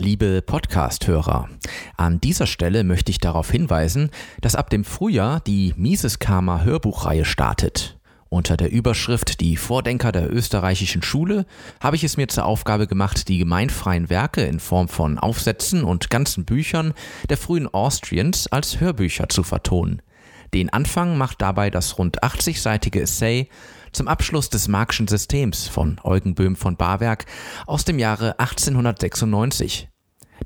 Liebe Podcast-Hörer, an dieser Stelle möchte ich darauf hinweisen, dass ab dem Frühjahr die Mises Karma Hörbuchreihe startet. Unter der Überschrift Die Vordenker der österreichischen Schule habe ich es mir zur Aufgabe gemacht, die gemeinfreien Werke in Form von Aufsätzen und ganzen Büchern der frühen Austrians als Hörbücher zu vertonen. Den Anfang macht dabei das rund 80-seitige Essay zum Abschluss des Marxischen Systems von Eugen Böhm von Barwerk aus dem Jahre 1896.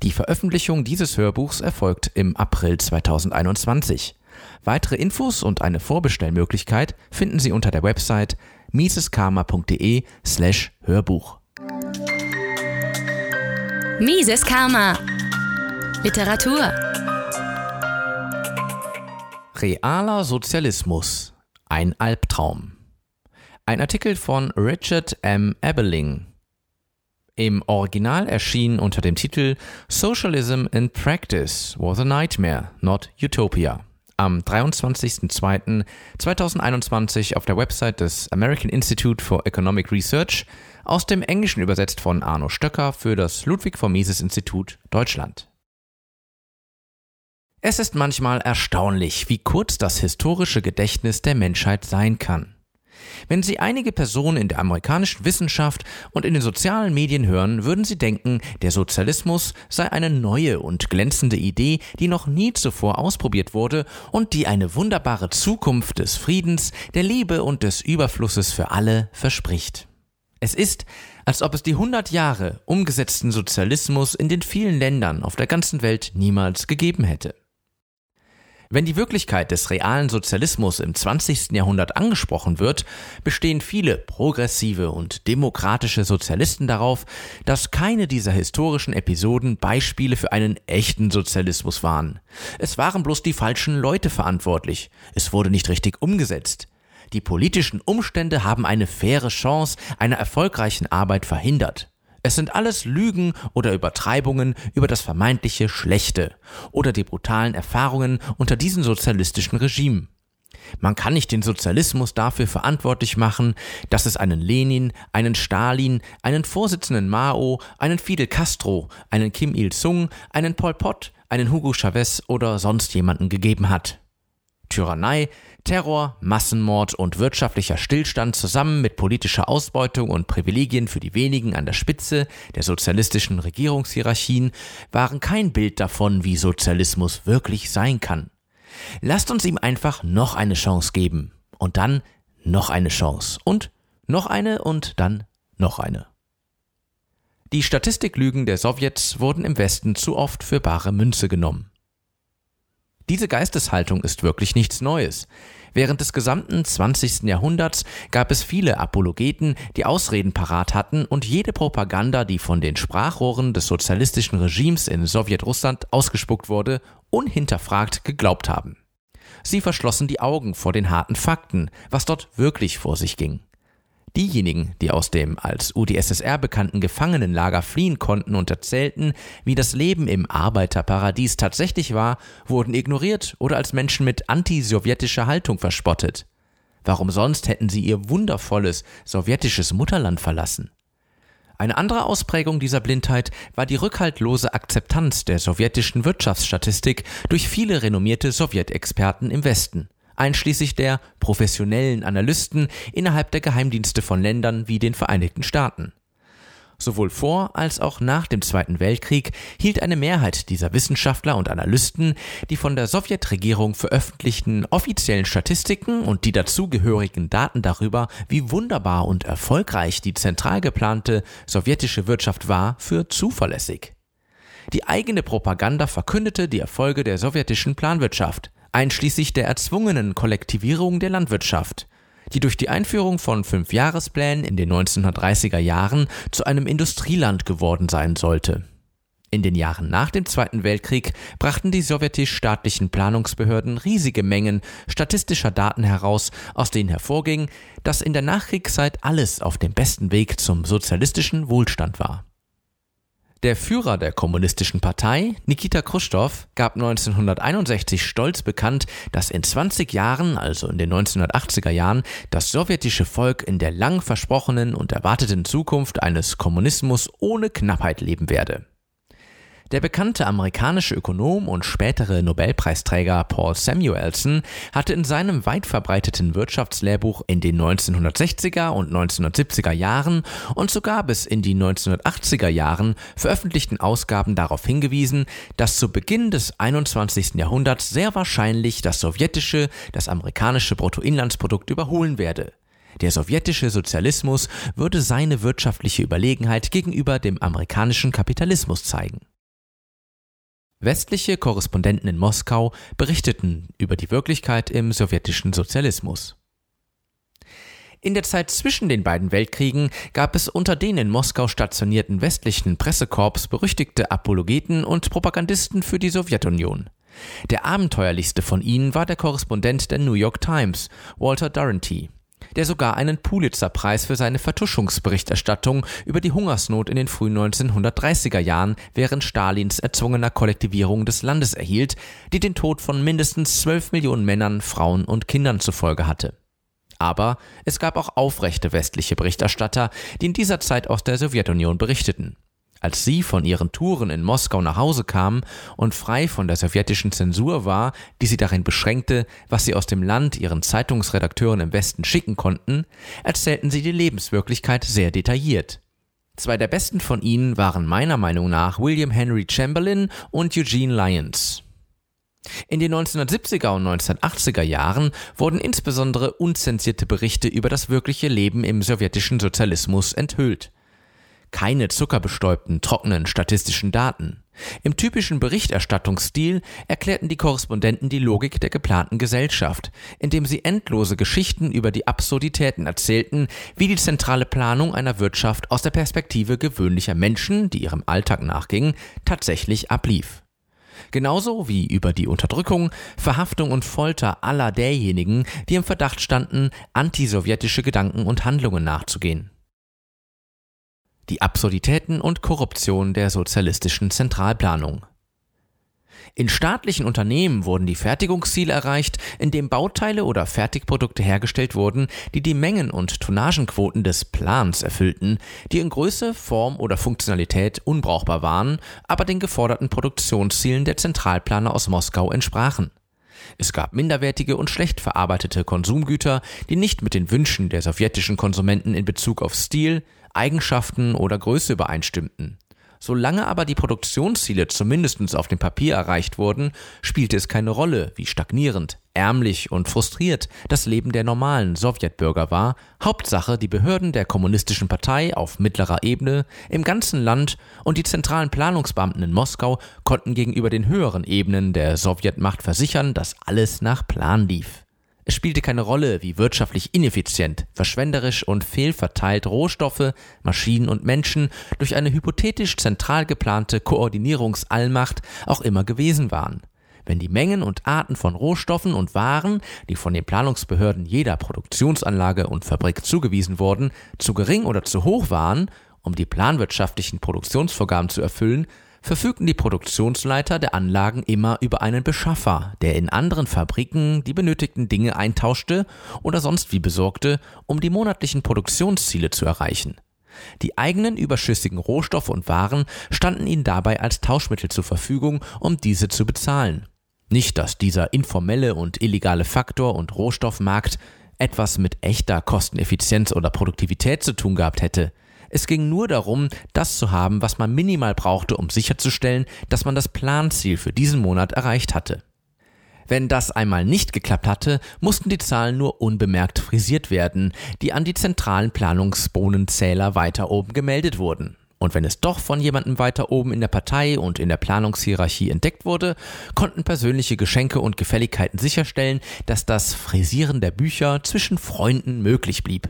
Die Veröffentlichung dieses Hörbuchs erfolgt im April 2021. Weitere Infos und eine Vorbestellmöglichkeit finden Sie unter der Website miseskarma.de slash Hörbuch. Mises Karma Literatur Realer Sozialismus. Ein Albtraum. Ein Artikel von Richard M. Ebeling. Im Original erschien unter dem Titel Socialism in Practice was a Nightmare, not Utopia am 23.02.2021 auf der Website des American Institute for Economic Research, aus dem Englischen übersetzt von Arno Stöcker für das Ludwig von Mises Institut Deutschland. Es ist manchmal erstaunlich, wie kurz das historische Gedächtnis der Menschheit sein kann. Wenn Sie einige Personen in der amerikanischen Wissenschaft und in den sozialen Medien hören, würden Sie denken, der Sozialismus sei eine neue und glänzende Idee, die noch nie zuvor ausprobiert wurde und die eine wunderbare Zukunft des Friedens, der Liebe und des Überflusses für alle verspricht. Es ist, als ob es die 100 Jahre umgesetzten Sozialismus in den vielen Ländern auf der ganzen Welt niemals gegeben hätte. Wenn die Wirklichkeit des realen Sozialismus im 20. Jahrhundert angesprochen wird, bestehen viele progressive und demokratische Sozialisten darauf, dass keine dieser historischen Episoden Beispiele für einen echten Sozialismus waren. Es waren bloß die falschen Leute verantwortlich. Es wurde nicht richtig umgesetzt. Die politischen Umstände haben eine faire Chance einer erfolgreichen Arbeit verhindert. Es sind alles Lügen oder Übertreibungen über das vermeintliche Schlechte oder die brutalen Erfahrungen unter diesen sozialistischen Regimen. Man kann nicht den Sozialismus dafür verantwortlich machen, dass es einen Lenin, einen Stalin, einen Vorsitzenden Mao, einen Fidel Castro, einen Kim Il-sung, einen Pol Pot, einen Hugo Chavez oder sonst jemanden gegeben hat. Tyrannei Terror, Massenmord und wirtschaftlicher Stillstand zusammen mit politischer Ausbeutung und Privilegien für die wenigen an der Spitze der sozialistischen Regierungshierarchien waren kein Bild davon, wie Sozialismus wirklich sein kann. Lasst uns ihm einfach noch eine Chance geben und dann noch eine Chance und noch eine und dann noch eine. Die Statistiklügen der Sowjets wurden im Westen zu oft für bare Münze genommen. Diese Geisteshaltung ist wirklich nichts Neues. Während des gesamten 20. Jahrhunderts gab es viele Apologeten, die Ausreden parat hatten und jede Propaganda, die von den Sprachrohren des sozialistischen Regimes in Sowjetrussland ausgespuckt wurde, unhinterfragt geglaubt haben. Sie verschlossen die Augen vor den harten Fakten, was dort wirklich vor sich ging. Diejenigen, die aus dem als UdSSR bekannten Gefangenenlager fliehen konnten und erzählten, wie das Leben im Arbeiterparadies tatsächlich war, wurden ignoriert oder als Menschen mit antisowjetischer Haltung verspottet. Warum sonst hätten sie ihr wundervolles sowjetisches Mutterland verlassen? Eine andere Ausprägung dieser Blindheit war die rückhaltlose Akzeptanz der sowjetischen Wirtschaftsstatistik durch viele renommierte Sowjetexperten im Westen einschließlich der professionellen Analysten innerhalb der Geheimdienste von Ländern wie den Vereinigten Staaten. Sowohl vor als auch nach dem Zweiten Weltkrieg hielt eine Mehrheit dieser Wissenschaftler und Analysten die von der Sowjetregierung veröffentlichten offiziellen Statistiken und die dazugehörigen Daten darüber, wie wunderbar und erfolgreich die zentral geplante sowjetische Wirtschaft war, für zuverlässig. Die eigene Propaganda verkündete die Erfolge der sowjetischen Planwirtschaft, einschließlich der erzwungenen Kollektivierung der Landwirtschaft, die durch die Einführung von Fünfjahresplänen in den 1930er Jahren zu einem Industrieland geworden sein sollte. In den Jahren nach dem Zweiten Weltkrieg brachten die sowjetisch-staatlichen Planungsbehörden riesige Mengen statistischer Daten heraus, aus denen hervorging, dass in der Nachkriegszeit alles auf dem besten Weg zum sozialistischen Wohlstand war. Der Führer der kommunistischen Partei, Nikita Khrushchev, gab 1961 stolz bekannt, dass in 20 Jahren, also in den 1980er Jahren, das sowjetische Volk in der lang versprochenen und erwarteten Zukunft eines Kommunismus ohne Knappheit leben werde. Der bekannte amerikanische Ökonom und spätere Nobelpreisträger Paul Samuelson hatte in seinem weit verbreiteten Wirtschaftslehrbuch in den 1960er und 1970er Jahren und sogar bis in die 1980er Jahren veröffentlichten Ausgaben darauf hingewiesen, dass zu Beginn des 21. Jahrhunderts sehr wahrscheinlich das sowjetische das amerikanische Bruttoinlandsprodukt überholen werde. Der sowjetische Sozialismus würde seine wirtschaftliche Überlegenheit gegenüber dem amerikanischen Kapitalismus zeigen. Westliche Korrespondenten in Moskau berichteten über die Wirklichkeit im sowjetischen Sozialismus. In der Zeit zwischen den beiden Weltkriegen gab es unter den in Moskau stationierten westlichen Pressekorps berüchtigte Apologeten und Propagandisten für die Sowjetunion. Der abenteuerlichste von ihnen war der Korrespondent der New York Times, Walter Duranty der sogar einen Pulitzer-Preis für seine Vertuschungsberichterstattung über die Hungersnot in den frühen 1930er Jahren während Stalins erzwungener Kollektivierung des Landes erhielt, die den Tod von mindestens 12 Millionen Männern, Frauen und Kindern zur Folge hatte. Aber es gab auch aufrechte westliche Berichterstatter, die in dieser Zeit aus der Sowjetunion berichteten. Als sie von ihren Touren in Moskau nach Hause kamen und frei von der sowjetischen Zensur war, die sie darin beschränkte, was sie aus dem Land ihren Zeitungsredakteuren im Westen schicken konnten, erzählten sie die Lebenswirklichkeit sehr detailliert. Zwei der besten von ihnen waren meiner Meinung nach William Henry Chamberlain und Eugene Lyons. In den 1970er und 1980er Jahren wurden insbesondere unzensierte Berichte über das wirkliche Leben im sowjetischen Sozialismus enthüllt keine zuckerbestäubten, trockenen statistischen Daten. Im typischen Berichterstattungsstil erklärten die Korrespondenten die Logik der geplanten Gesellschaft, indem sie endlose Geschichten über die Absurditäten erzählten, wie die zentrale Planung einer Wirtschaft aus der Perspektive gewöhnlicher Menschen, die ihrem Alltag nachgingen, tatsächlich ablief. Genauso wie über die Unterdrückung, Verhaftung und Folter aller derjenigen, die im Verdacht standen, antisowjetische Gedanken und Handlungen nachzugehen die Absurditäten und Korruption der sozialistischen Zentralplanung. In staatlichen Unternehmen wurden die Fertigungsziele erreicht, indem Bauteile oder Fertigprodukte hergestellt wurden, die die Mengen und Tonnagenquoten des Plans erfüllten, die in Größe, Form oder Funktionalität unbrauchbar waren, aber den geforderten Produktionszielen der Zentralplaner aus Moskau entsprachen. Es gab minderwertige und schlecht verarbeitete Konsumgüter, die nicht mit den Wünschen der sowjetischen Konsumenten in Bezug auf Stil, Eigenschaften oder Größe übereinstimmten. Solange aber die Produktionsziele zumindest auf dem Papier erreicht wurden, spielte es keine Rolle, wie stagnierend, ärmlich und frustriert das Leben der normalen Sowjetbürger war. Hauptsache, die Behörden der kommunistischen Partei auf mittlerer Ebene im ganzen Land und die zentralen Planungsbeamten in Moskau konnten gegenüber den höheren Ebenen der Sowjetmacht versichern, dass alles nach Plan lief. Es spielte keine Rolle, wie wirtschaftlich ineffizient, verschwenderisch und fehlverteilt Rohstoffe, Maschinen und Menschen durch eine hypothetisch zentral geplante Koordinierungsallmacht auch immer gewesen waren. Wenn die Mengen und Arten von Rohstoffen und Waren, die von den Planungsbehörden jeder Produktionsanlage und Fabrik zugewiesen wurden, zu gering oder zu hoch waren, um die planwirtschaftlichen Produktionsvorgaben zu erfüllen, verfügten die Produktionsleiter der Anlagen immer über einen Beschaffer, der in anderen Fabriken die benötigten Dinge eintauschte oder sonst wie besorgte, um die monatlichen Produktionsziele zu erreichen. Die eigenen überschüssigen Rohstoffe und Waren standen ihnen dabei als Tauschmittel zur Verfügung, um diese zu bezahlen. Nicht, dass dieser informelle und illegale Faktor und Rohstoffmarkt etwas mit echter Kosteneffizienz oder Produktivität zu tun gehabt hätte. Es ging nur darum, das zu haben, was man minimal brauchte, um sicherzustellen, dass man das Planziel für diesen Monat erreicht hatte. Wenn das einmal nicht geklappt hatte, mussten die Zahlen nur unbemerkt frisiert werden, die an die zentralen Planungsbohnenzähler weiter oben gemeldet wurden. Und wenn es doch von jemandem weiter oben in der Partei und in der Planungshierarchie entdeckt wurde, konnten persönliche Geschenke und Gefälligkeiten sicherstellen, dass das Frisieren der Bücher zwischen Freunden möglich blieb.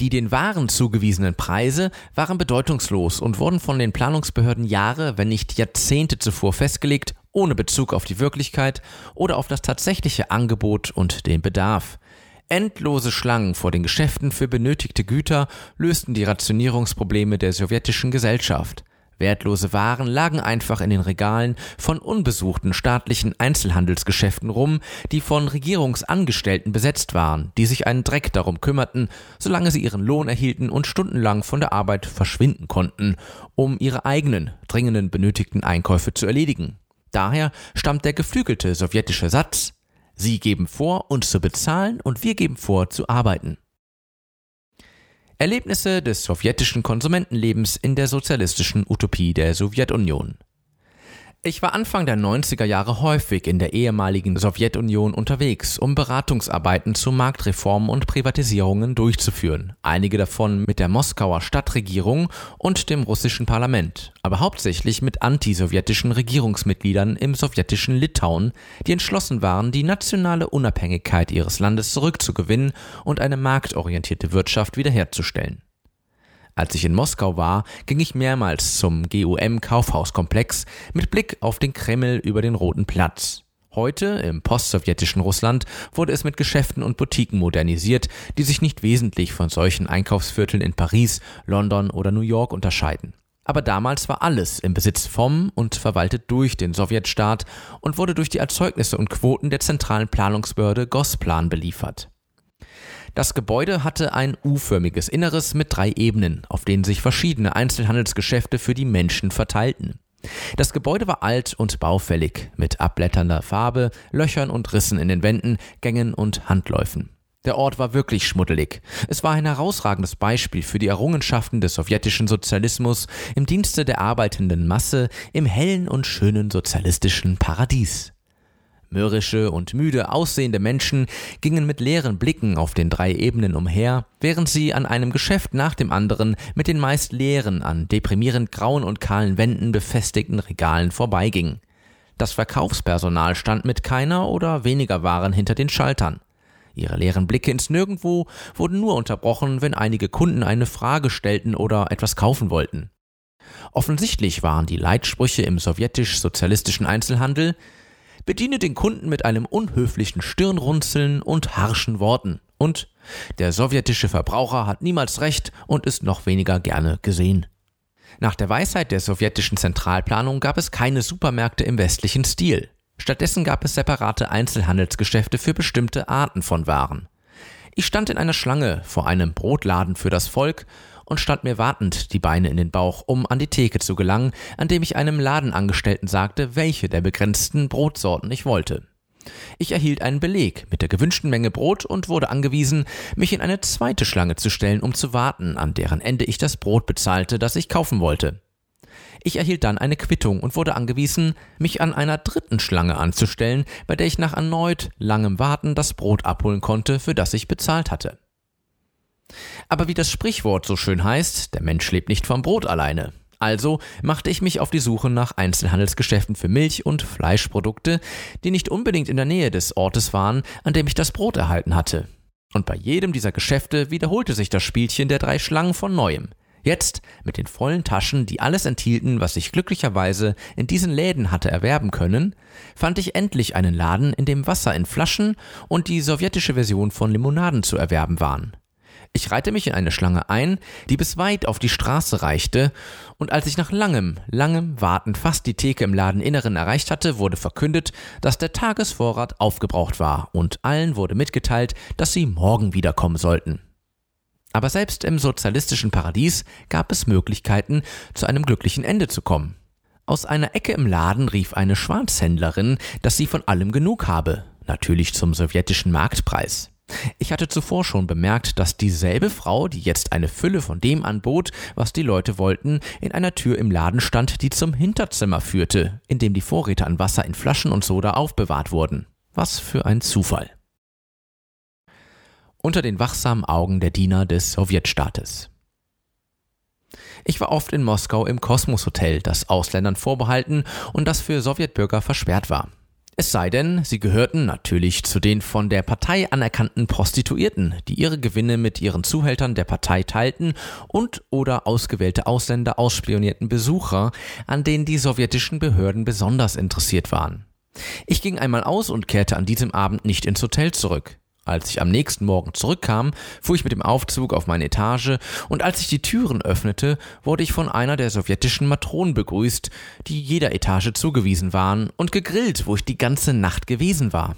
Die den Waren zugewiesenen Preise waren bedeutungslos und wurden von den Planungsbehörden Jahre, wenn nicht Jahrzehnte zuvor festgelegt, ohne Bezug auf die Wirklichkeit oder auf das tatsächliche Angebot und den Bedarf. Endlose Schlangen vor den Geschäften für benötigte Güter lösten die Rationierungsprobleme der sowjetischen Gesellschaft. Wertlose Waren lagen einfach in den Regalen von unbesuchten staatlichen Einzelhandelsgeschäften rum, die von Regierungsangestellten besetzt waren, die sich einen Dreck darum kümmerten, solange sie ihren Lohn erhielten und stundenlang von der Arbeit verschwinden konnten, um ihre eigenen, dringenden benötigten Einkäufe zu erledigen. Daher stammt der geflügelte sowjetische Satz Sie geben vor, uns zu bezahlen, und wir geben vor, zu arbeiten. Erlebnisse des sowjetischen Konsumentenlebens in der sozialistischen Utopie der Sowjetunion. Ich war Anfang der 90er Jahre häufig in der ehemaligen Sowjetunion unterwegs, um Beratungsarbeiten zu Marktreformen und Privatisierungen durchzuführen, einige davon mit der Moskauer Stadtregierung und dem russischen Parlament, aber hauptsächlich mit antisowjetischen Regierungsmitgliedern im sowjetischen Litauen, die entschlossen waren, die nationale Unabhängigkeit ihres Landes zurückzugewinnen und eine marktorientierte Wirtschaft wiederherzustellen. Als ich in Moskau war, ging ich mehrmals zum GUM Kaufhauskomplex mit Blick auf den Kreml über den Roten Platz. Heute, im postsowjetischen Russland, wurde es mit Geschäften und Boutiquen modernisiert, die sich nicht wesentlich von solchen Einkaufsvierteln in Paris, London oder New York unterscheiden. Aber damals war alles im Besitz vom und verwaltet durch den Sowjetstaat und wurde durch die Erzeugnisse und Quoten der zentralen Planungsbehörde Gosplan beliefert. Das Gebäude hatte ein U-förmiges Inneres mit drei Ebenen, auf denen sich verschiedene Einzelhandelsgeschäfte für die Menschen verteilten. Das Gebäude war alt und baufällig, mit abblätternder Farbe, Löchern und Rissen in den Wänden, Gängen und Handläufen. Der Ort war wirklich schmuddelig. Es war ein herausragendes Beispiel für die Errungenschaften des sowjetischen Sozialismus im Dienste der arbeitenden Masse im hellen und schönen sozialistischen Paradies. Mürrische und müde aussehende Menschen gingen mit leeren Blicken auf den drei Ebenen umher, während sie an einem Geschäft nach dem anderen mit den meist leeren, an deprimierend grauen und kahlen Wänden befestigten Regalen vorbeigingen. Das Verkaufspersonal stand mit keiner oder weniger Waren hinter den Schaltern. Ihre leeren Blicke ins Nirgendwo wurden nur unterbrochen, wenn einige Kunden eine Frage stellten oder etwas kaufen wollten. Offensichtlich waren die Leitsprüche im sowjetisch-sozialistischen Einzelhandel bediene den Kunden mit einem unhöflichen Stirnrunzeln und harschen Worten. Und der sowjetische Verbraucher hat niemals recht und ist noch weniger gerne gesehen. Nach der Weisheit der sowjetischen Zentralplanung gab es keine Supermärkte im westlichen Stil. Stattdessen gab es separate Einzelhandelsgeschäfte für bestimmte Arten von Waren. Ich stand in einer Schlange vor einem Brotladen für das Volk und stand mir wartend die Beine in den Bauch, um an die Theke zu gelangen, an dem ich einem Ladenangestellten sagte, welche der begrenzten Brotsorten ich wollte. Ich erhielt einen Beleg mit der gewünschten Menge Brot und wurde angewiesen, mich in eine zweite Schlange zu stellen, um zu warten, an deren Ende ich das Brot bezahlte, das ich kaufen wollte. Ich erhielt dann eine Quittung und wurde angewiesen, mich an einer dritten Schlange anzustellen, bei der ich nach erneut langem Warten das Brot abholen konnte, für das ich bezahlt hatte. Aber wie das Sprichwort so schön heißt, der Mensch lebt nicht vom Brot alleine. Also machte ich mich auf die Suche nach Einzelhandelsgeschäften für Milch- und Fleischprodukte, die nicht unbedingt in der Nähe des Ortes waren, an dem ich das Brot erhalten hatte. Und bei jedem dieser Geschäfte wiederholte sich das Spielchen der drei Schlangen von neuem. Jetzt, mit den vollen Taschen, die alles enthielten, was ich glücklicherweise in diesen Läden hatte erwerben können, fand ich endlich einen Laden, in dem Wasser in Flaschen und die sowjetische Version von Limonaden zu erwerben waren. Ich reihte mich in eine Schlange ein, die bis weit auf die Straße reichte, und als ich nach langem, langem Warten fast die Theke im Ladeninneren erreicht hatte, wurde verkündet, dass der Tagesvorrat aufgebraucht war, und allen wurde mitgeteilt, dass sie morgen wiederkommen sollten. Aber selbst im sozialistischen Paradies gab es Möglichkeiten, zu einem glücklichen Ende zu kommen. Aus einer Ecke im Laden rief eine Schwarzhändlerin, dass sie von allem genug habe, natürlich zum sowjetischen Marktpreis. Ich hatte zuvor schon bemerkt, dass dieselbe Frau, die jetzt eine Fülle von dem anbot, was die Leute wollten, in einer Tür im Laden stand, die zum Hinterzimmer führte, in dem die Vorräte an Wasser in Flaschen und Soda aufbewahrt wurden. Was für ein Zufall. Unter den wachsamen Augen der Diener des Sowjetstaates. Ich war oft in Moskau im Kosmos Hotel, das Ausländern vorbehalten und das für Sowjetbürger versperrt war. Es sei denn, sie gehörten natürlich zu den von der Partei anerkannten Prostituierten, die ihre Gewinne mit ihren Zuhältern der Partei teilten und oder ausgewählte Ausländer ausspionierten Besucher, an denen die sowjetischen Behörden besonders interessiert waren. Ich ging einmal aus und kehrte an diesem Abend nicht ins Hotel zurück. Als ich am nächsten Morgen zurückkam, fuhr ich mit dem Aufzug auf meine Etage und als ich die Türen öffnete, wurde ich von einer der sowjetischen Matronen begrüßt, die jeder Etage zugewiesen waren und gegrillt, wo ich die ganze Nacht gewesen war.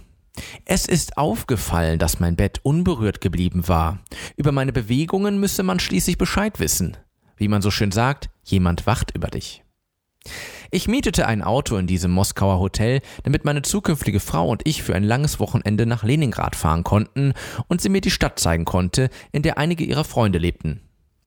Es ist aufgefallen, dass mein Bett unberührt geblieben war. Über meine Bewegungen müsse man schließlich Bescheid wissen. Wie man so schön sagt, jemand wacht über dich. Ich mietete ein Auto in diesem Moskauer Hotel, damit meine zukünftige Frau und ich für ein langes Wochenende nach Leningrad fahren konnten und sie mir die Stadt zeigen konnte, in der einige ihrer Freunde lebten.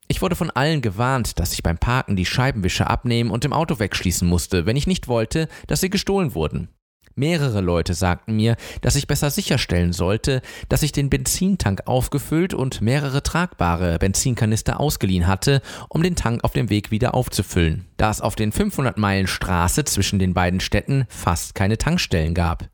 Ich wurde von allen gewarnt, dass ich beim Parken die Scheibenwischer abnehmen und im Auto wegschließen musste, wenn ich nicht wollte, dass sie gestohlen wurden. Mehrere Leute sagten mir, dass ich besser sicherstellen sollte, dass ich den Benzintank aufgefüllt und mehrere tragbare Benzinkanister ausgeliehen hatte, um den Tank auf dem Weg wieder aufzufüllen, da es auf den 500 Meilen Straße zwischen den beiden Städten fast keine Tankstellen gab.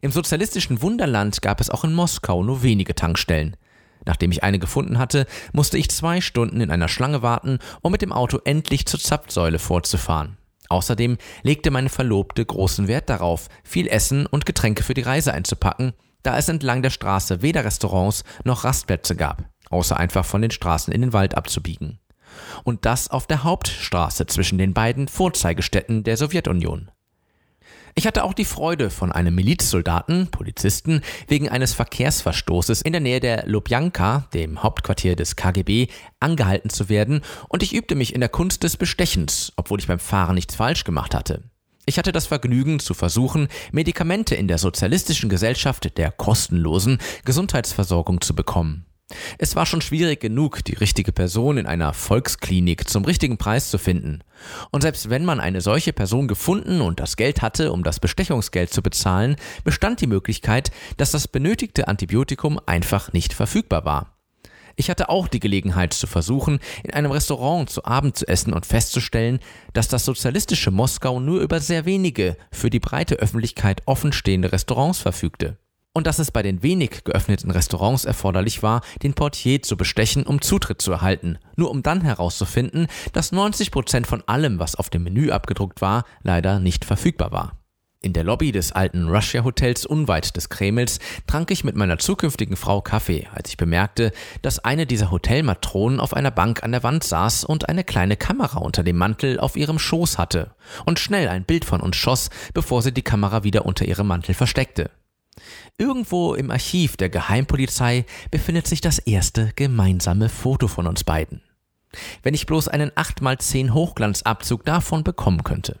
Im sozialistischen Wunderland gab es auch in Moskau nur wenige Tankstellen. Nachdem ich eine gefunden hatte, musste ich zwei Stunden in einer Schlange warten, um mit dem Auto endlich zur Zapfsäule vorzufahren. Außerdem legte meine Verlobte großen Wert darauf, viel Essen und Getränke für die Reise einzupacken, da es entlang der Straße weder Restaurants noch Rastplätze gab, außer einfach von den Straßen in den Wald abzubiegen. Und das auf der Hauptstraße zwischen den beiden Vorzeigestätten der Sowjetunion. Ich hatte auch die Freude, von einem Milizsoldaten, Polizisten, wegen eines Verkehrsverstoßes in der Nähe der Lubjanka, dem Hauptquartier des KGB, angehalten zu werden und ich übte mich in der Kunst des Bestechens, obwohl ich beim Fahren nichts falsch gemacht hatte. Ich hatte das Vergnügen zu versuchen, Medikamente in der sozialistischen Gesellschaft der kostenlosen Gesundheitsversorgung zu bekommen. Es war schon schwierig genug, die richtige Person in einer Volksklinik zum richtigen Preis zu finden. Und selbst wenn man eine solche Person gefunden und das Geld hatte, um das Bestechungsgeld zu bezahlen, bestand die Möglichkeit, dass das benötigte Antibiotikum einfach nicht verfügbar war. Ich hatte auch die Gelegenheit zu versuchen, in einem Restaurant zu Abend zu essen und festzustellen, dass das sozialistische Moskau nur über sehr wenige, für die breite Öffentlichkeit offenstehende Restaurants verfügte und dass es bei den wenig geöffneten Restaurants erforderlich war, den Portier zu bestechen, um Zutritt zu erhalten, nur um dann herauszufinden, dass 90 Prozent von allem, was auf dem Menü abgedruckt war, leider nicht verfügbar war. In der Lobby des alten Russia Hotels unweit des Kremls trank ich mit meiner zukünftigen Frau Kaffee, als ich bemerkte, dass eine dieser Hotelmatronen auf einer Bank an der Wand saß und eine kleine Kamera unter dem Mantel auf ihrem Schoß hatte und schnell ein Bild von uns schoss, bevor sie die Kamera wieder unter ihrem Mantel versteckte. Irgendwo im Archiv der Geheimpolizei befindet sich das erste gemeinsame Foto von uns beiden. Wenn ich bloß einen 8x10 Hochglanzabzug davon bekommen könnte.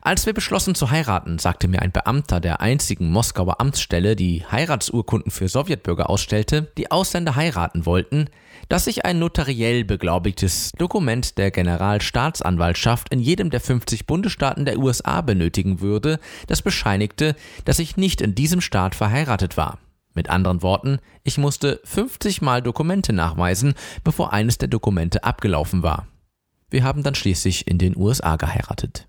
Als wir beschlossen zu heiraten, sagte mir ein Beamter der einzigen Moskauer Amtsstelle, die Heiratsurkunden für Sowjetbürger ausstellte, die Ausländer heiraten wollten, dass ich ein notariell beglaubigtes Dokument der Generalstaatsanwaltschaft in jedem der 50 Bundesstaaten der USA benötigen würde, das bescheinigte, dass ich nicht in diesem Staat verheiratet war. Mit anderen Worten, ich musste 50 Mal Dokumente nachweisen, bevor eines der Dokumente abgelaufen war. Wir haben dann schließlich in den USA geheiratet.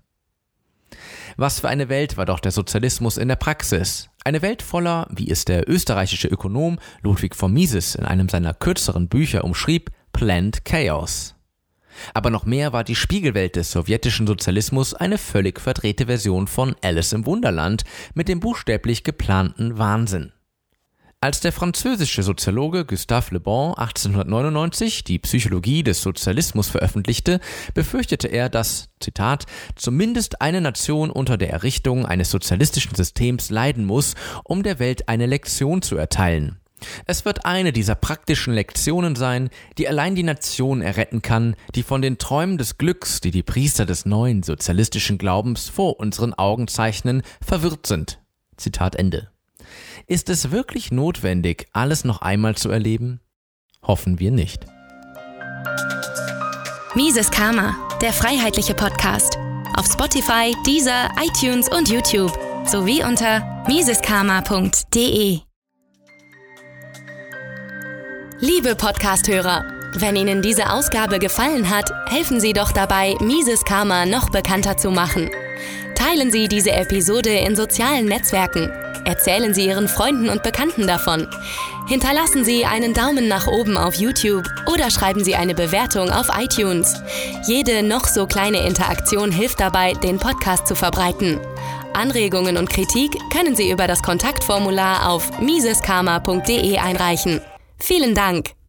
Was für eine Welt war doch der Sozialismus in der Praxis? Eine Welt voller, wie es der österreichische Ökonom Ludwig von Mises in einem seiner kürzeren Bücher umschrieb, Planned Chaos. Aber noch mehr war die Spiegelwelt des sowjetischen Sozialismus eine völlig verdrehte Version von Alice im Wunderland mit dem buchstäblich geplanten Wahnsinn. Als der französische Soziologe Gustave Le Bon 1899 die Psychologie des Sozialismus veröffentlichte, befürchtete er, dass, Zitat, zumindest eine Nation unter der Errichtung eines sozialistischen Systems leiden muss, um der Welt eine Lektion zu erteilen. Es wird eine dieser praktischen Lektionen sein, die allein die Nation erretten kann, die von den Träumen des Glücks, die die Priester des neuen sozialistischen Glaubens vor unseren Augen zeichnen, verwirrt sind. Zitat Ende. Ist es wirklich notwendig, alles noch einmal zu erleben? Hoffen wir nicht. Mises Karma, der freiheitliche Podcast. Auf Spotify, Deezer, iTunes und YouTube sowie unter miseskarma.de. Liebe Podcasthörer, wenn Ihnen diese Ausgabe gefallen hat, helfen Sie doch dabei, Mises Karma noch bekannter zu machen. Teilen Sie diese Episode in sozialen Netzwerken Erzählen Sie Ihren Freunden und Bekannten davon. Hinterlassen Sie einen Daumen nach oben auf YouTube oder schreiben Sie eine Bewertung auf iTunes. Jede noch so kleine Interaktion hilft dabei, den Podcast zu verbreiten. Anregungen und Kritik können Sie über das Kontaktformular auf miseskarma.de einreichen. Vielen Dank!